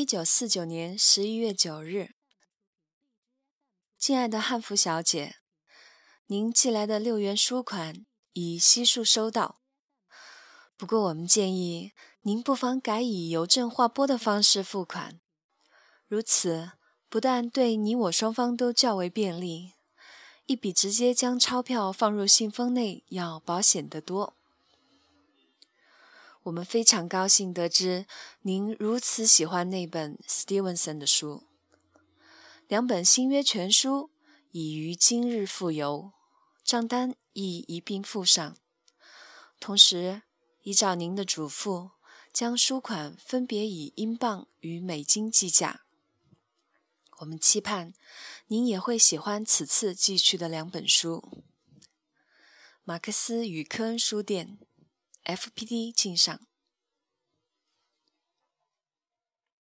一九四九年十一月九日，敬爱的汉服小姐，您寄来的六元书款已悉数收到。不过，我们建议您不妨改以邮政划拨的方式付款，如此不但对你我双方都较为便利，一笔直接将钞票放入信封内要保险得多。我们非常高兴得知您如此喜欢那本 Stevenson 的书，两本新约全书已于今日付邮，账单亦一并附上，同时。依照您的嘱咐，将书款分别以英镑与美金计价。我们期盼您也会喜欢此次寄去的两本书。马克思与科恩书店，F.P.D. 镜上。